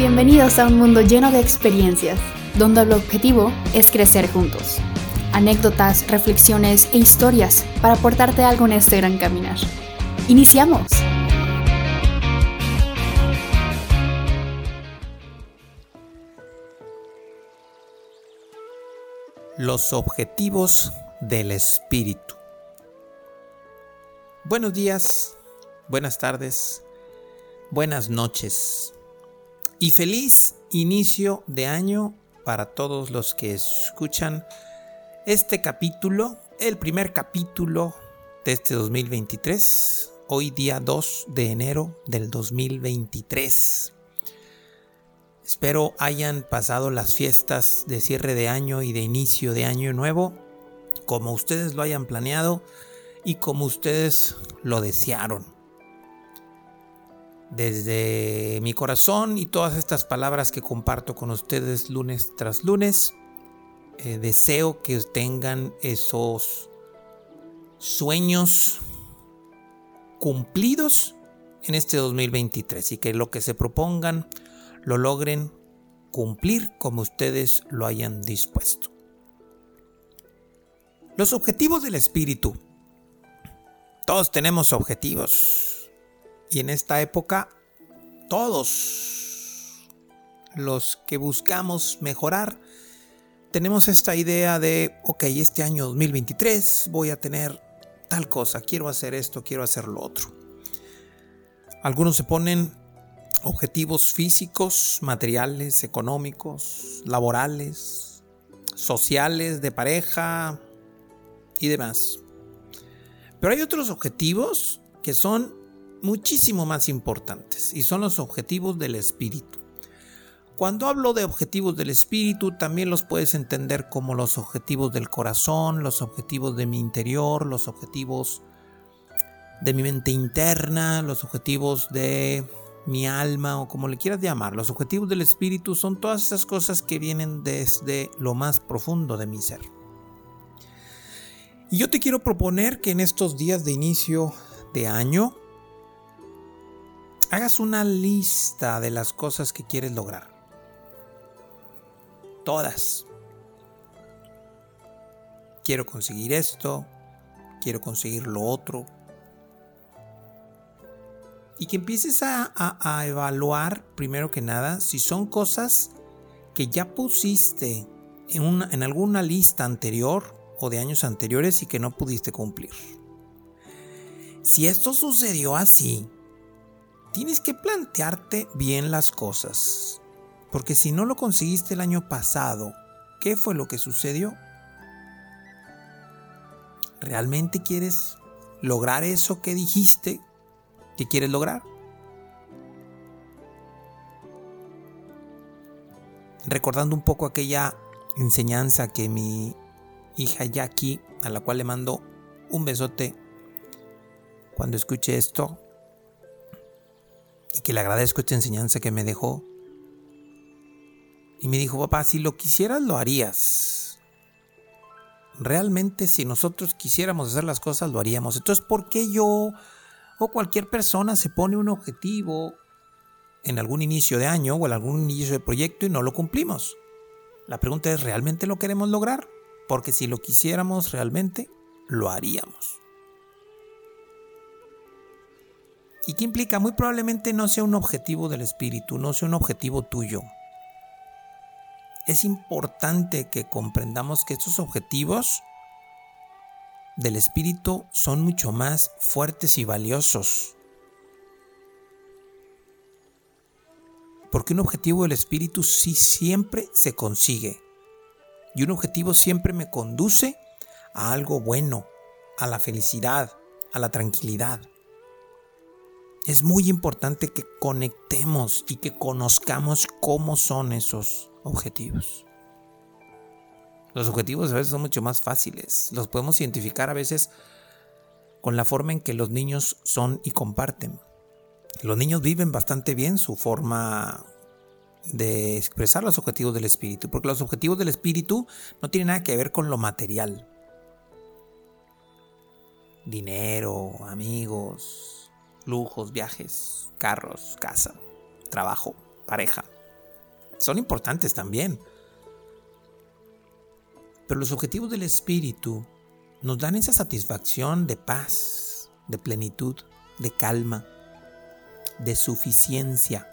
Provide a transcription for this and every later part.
Bienvenidos a un mundo lleno de experiencias, donde el objetivo es crecer juntos. Anécdotas, reflexiones e historias para aportarte algo en este gran caminar. ¡Iniciamos! Los objetivos del espíritu. Buenos días, buenas tardes, buenas noches y feliz inicio de año para todos los que escuchan este capítulo, el primer capítulo de este 2023, hoy día 2 de enero del 2023. Espero hayan pasado las fiestas de cierre de año y de inicio de año nuevo como ustedes lo hayan planeado y como ustedes lo desearon. Desde mi corazón y todas estas palabras que comparto con ustedes lunes tras lunes, eh, deseo que tengan esos sueños cumplidos en este 2023 y que lo que se propongan lo logren cumplir como ustedes lo hayan dispuesto. Los objetivos del espíritu. Todos tenemos objetivos. Y en esta época, todos los que buscamos mejorar, tenemos esta idea de, ok, este año 2023 voy a tener tal cosa, quiero hacer esto, quiero hacer lo otro. Algunos se ponen objetivos físicos, materiales, económicos, laborales, sociales, de pareja y demás. Pero hay otros objetivos que son muchísimo más importantes y son los objetivos del espíritu. Cuando hablo de objetivos del espíritu, también los puedes entender como los objetivos del corazón, los objetivos de mi interior, los objetivos de mi mente interna, los objetivos de mi alma o como le quieras llamar. Los objetivos del espíritu son todas esas cosas que vienen desde lo más profundo de mi ser. Y yo te quiero proponer que en estos días de inicio de año hagas una lista de las cosas que quieres lograr. Todas. Quiero conseguir esto, quiero conseguir lo otro, y que empieces a, evaluar, primero que nada, si son cosas que ya pusiste en, alguna lista anterior o de años anteriores y que no pudiste cumplir. Si esto sucedió así, tienes que plantearte bien las cosas. Porque si no lo conseguiste el año pasado, ¿qué fue lo que sucedió? ¿Realmente quieres lograr eso que dijiste ¿Qué quieres lograr. Recordando un poco aquella enseñanza que mi hija Jackie, a la cual le mando un besote cuando escuche esto, y que le agradezco esta enseñanza que me dejó. Y me dijo, papá, si lo quisieras, lo harías. Realmente, si nosotros quisiéramos hacer las cosas, lo haríamos. Entonces, ¿por qué yo o cualquier persona se pone un objetivo en algún inicio de año o en algún inicio de proyecto y no lo cumplimos. La pregunta es, ¿realmente lo queremos lograr? Porque si lo quisiéramos realmente, lo haríamos. ¿Y qué implica? Muy probablemente no sea un objetivo del espíritu, no sea un objetivo tuyo. Es importante que comprendamos que estos objetivos del espíritu son mucho más fuertes y valiosos. Porque un objetivo del espíritu sí siempre se consigue. Y un objetivo siempre me conduce a algo bueno, a la felicidad, a la tranquilidad. Es muy importante que conectemos y que conozcamos cómo son esos objetivos. Los objetivos a veces son mucho más fáciles. Los podemos identificar a veces con la forma en que los niños son y comparten. Los niños viven bastante bien su forma de expresar los objetivos del espíritu, porque los objetivos del espíritu no tienen nada que ver con lo material. Dinero, amigos, lujos, viajes, carros, casa, trabajo, pareja. Son importantes también. Pero los objetivos del espíritu nos dan esa satisfacción de paz, de plenitud, de calma, de suficiencia,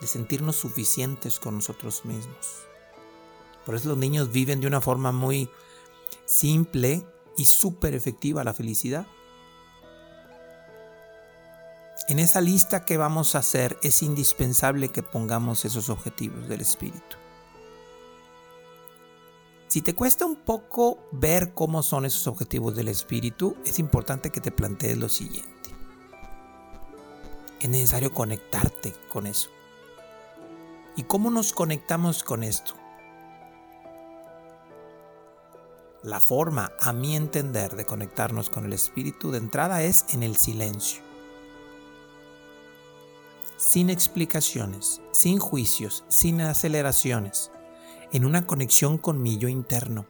de sentirnos suficientes con nosotros mismos. Por eso los niños viven de una forma muy simple y súper efectiva la felicidad. En esa lista que vamos a hacer es indispensable que pongamos esos objetivos del espíritu. Si te cuesta un poco ver cómo son esos objetivos del espíritu, es importante que te plantees lo siguiente. Es necesario conectarte con eso. ¿Y cómo nos conectamos con esto? La forma, a mi entender, de conectarnos con el espíritu de entrada es en el silencio. Sin explicaciones, sin juicios, sin aceleraciones, en una conexión con mi yo interno.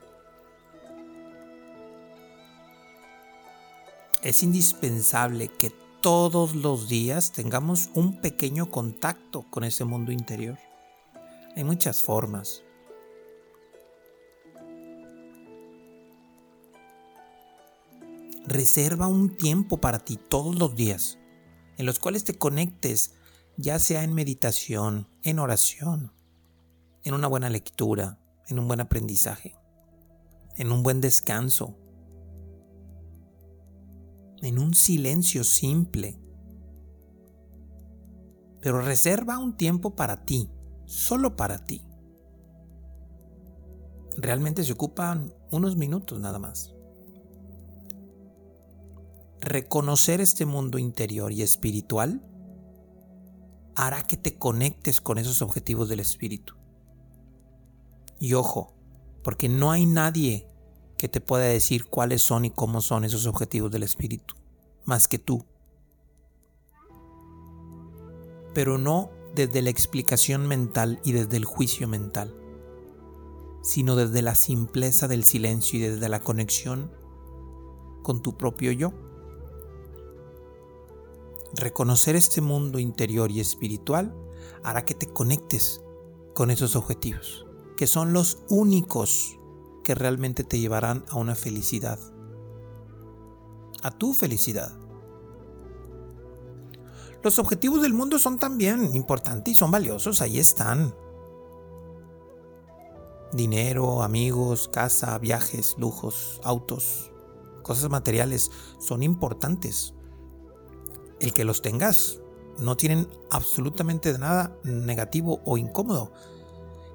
Es indispensable que todos los días tengamos un pequeño contacto con ese mundo interior. Hay muchas formas. Reserva un tiempo para ti todos los días, en los cuales te conectes, ya sea en meditación, en oración, en una buena lectura, en un buen aprendizaje, en un buen descanso, en un silencio simple. Pero reserva un tiempo para ti, solo para ti. Realmente se ocupan unos minutos nada más reconocer este mundo interior y espiritual hará que te conectes con esos objetivos del espíritu. Y ojo, porque no hay nadie que te pueda decir cuáles son y cómo son esos objetivos del espíritu, más que tú. Pero no desde la explicación mental y desde el juicio mental, sino desde la simpleza del silencio y desde la conexión con tu propio yo. Reconocer este mundo interior y espiritual hará que te conectes con esos objetivos, que son los únicos que realmente te llevarán a una felicidad, a tu felicidad. Los objetivos del mundo son también importantes y son valiosos, ahí están. Dinero, amigos, casa, viajes, lujos, autos, cosas materiales son importantes el que los tengas. No tienen absolutamente nada negativo o incómodo.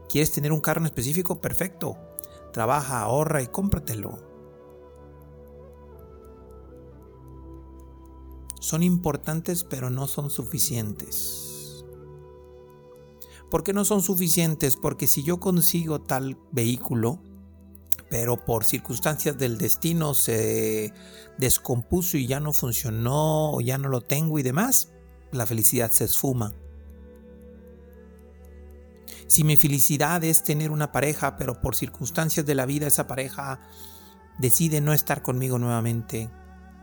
¿Quieres tener un carro en específico? Perfecto. Trabaja, ahorra y cómpratelo. Son importantes pero no son suficientes. ¿Por qué no son suficientes? Porque si yo consigo tal vehículo, pero por circunstancias del destino se descompuso y ya no funcionó o ya no lo tengo y demás, la felicidad se esfuma. Si mi felicidad es tener una pareja, pero por circunstancias de la vida esa pareja decide no estar conmigo nuevamente,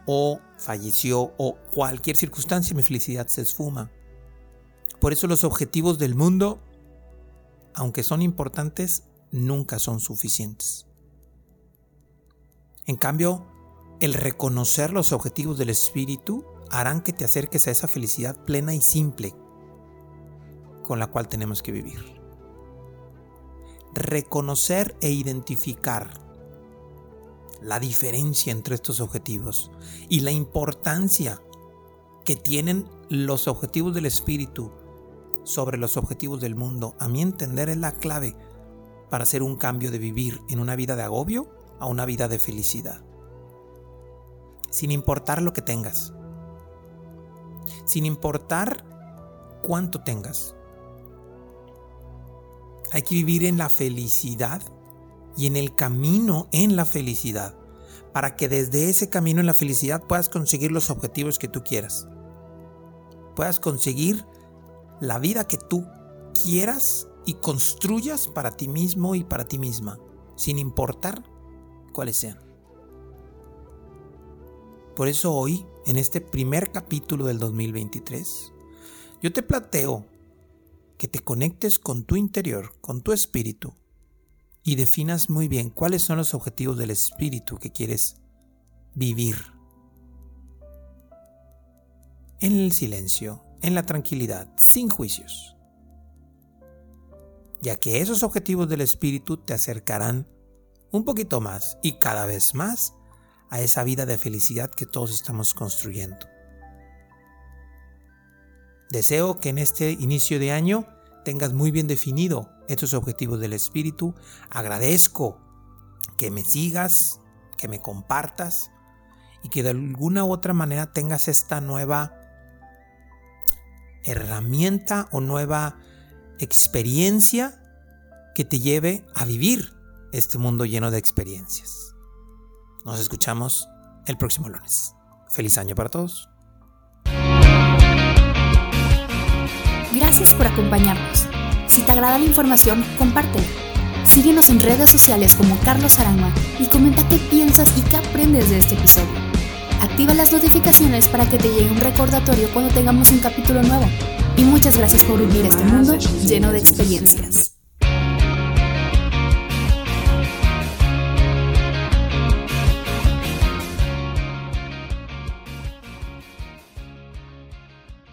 o falleció, o cualquier circunstancia, mi felicidad se esfuma. Por eso los objetivos del mundo, aunque son importantes, nunca son suficientes. En cambio, el reconocer los objetivos del espíritu harán que te acerques a esa felicidad plena y simple con la cual tenemos que vivir. Reconocer e identificar la diferencia entre estos objetivos y la importancia que tienen los objetivos del espíritu sobre los objetivos del mundo, a mi entender es la clave para hacer un cambio de vivir en una vida de agobio a una vida de felicidad. Sin importar lo que tengas. Sin importar cuánto tengas. Hay que vivir en la felicidad y en el camino en la felicidad para que desde ese camino en la felicidad puedas conseguir los objetivos que tú quieras. Puedas conseguir la vida que tú quieras y construyas para ti mismo y para ti misma, sin importar cuáles sean. Por eso hoy, en este primer capítulo del 2023, yo te plateo que te conectes con tu interior, con tu espíritu, y definas muy bien cuáles son los objetivos del espíritu que quieres vivir. En el silencio, en la tranquilidad, sin juicios. Ya que esos objetivos del espíritu te acercarán un poquito más y cada vez más a esa vida de felicidad que todos estamos construyendo. Deseo que en este inicio de año tengas muy bien definido estos objetivos del espíritu. Agradezco que me sigas, que me compartas y que de alguna u otra manera tengas esta nueva herramienta o nueva experiencia que te lleve a vivir este mundo lleno de experiencias. Nos escuchamos el próximo lunes. Feliz año para todos. Gracias por acompañarnos. Si te agrada la información, compártela. Síguenos en redes sociales como Carlos Arama y comenta qué piensas y qué aprendes de este episodio. Activa las notificaciones para que te llegue un recordatorio cuando tengamos un capítulo nuevo. Y muchas gracias por vivir este mundo lleno de experiencias.